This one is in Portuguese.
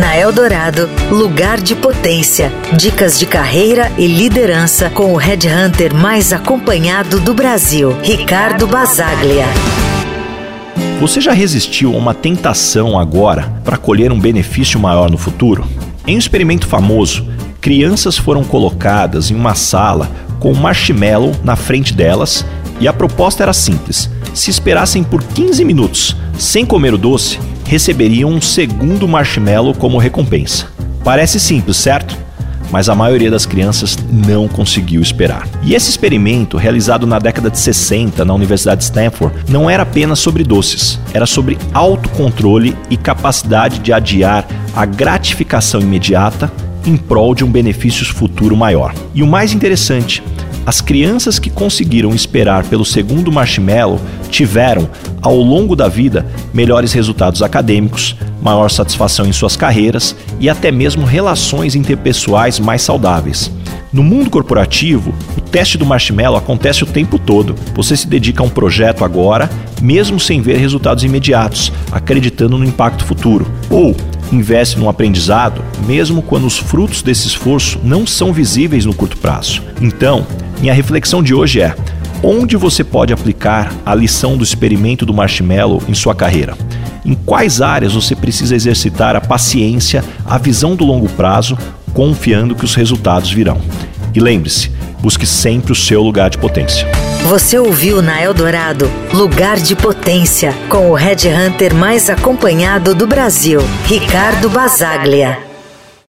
Na Eldorado, lugar de potência. Dicas de carreira e liderança com o headhunter mais acompanhado do Brasil, Ricardo Basaglia. Você já resistiu a uma tentação agora para colher um benefício maior no futuro? Em um experimento famoso, crianças foram colocadas em uma sala com um marshmallow na frente delas e a proposta era simples: se esperassem por 15 minutos sem comer o doce, receberiam um segundo marshmallow como recompensa. Parece simples, certo? Mas a maioria das crianças não conseguiu esperar. E esse experimento, realizado na década de 60 na Universidade de Stanford, não era apenas sobre doces, era sobre autocontrole e capacidade de adiar a gratificação imediata em prol de um benefício futuro maior. E o mais interessante, as crianças que conseguiram esperar pelo segundo marshmallow tiveram, ao longo da vida, melhores resultados acadêmicos, maior satisfação em suas carreiras e até mesmo relações interpessoais mais saudáveis. No mundo corporativo, o teste do marshmallow acontece o tempo todo. Você se dedica a um projeto agora, mesmo sem ver resultados imediatos, acreditando no impacto futuro. Ou investe num aprendizado, mesmo quando os frutos desse esforço não são visíveis no curto prazo. Então, minha reflexão de hoje é: onde você pode aplicar a lição do experimento do marshmallow em sua carreira? Em quais áreas você precisa exercitar a paciência, a visão do longo prazo, confiando que os resultados virão? E lembre-se, busque sempre o seu lugar de potência. Você ouviu na Eldorado Lugar de Potência, com o Red Hunter mais acompanhado do Brasil, Ricardo Basaglia.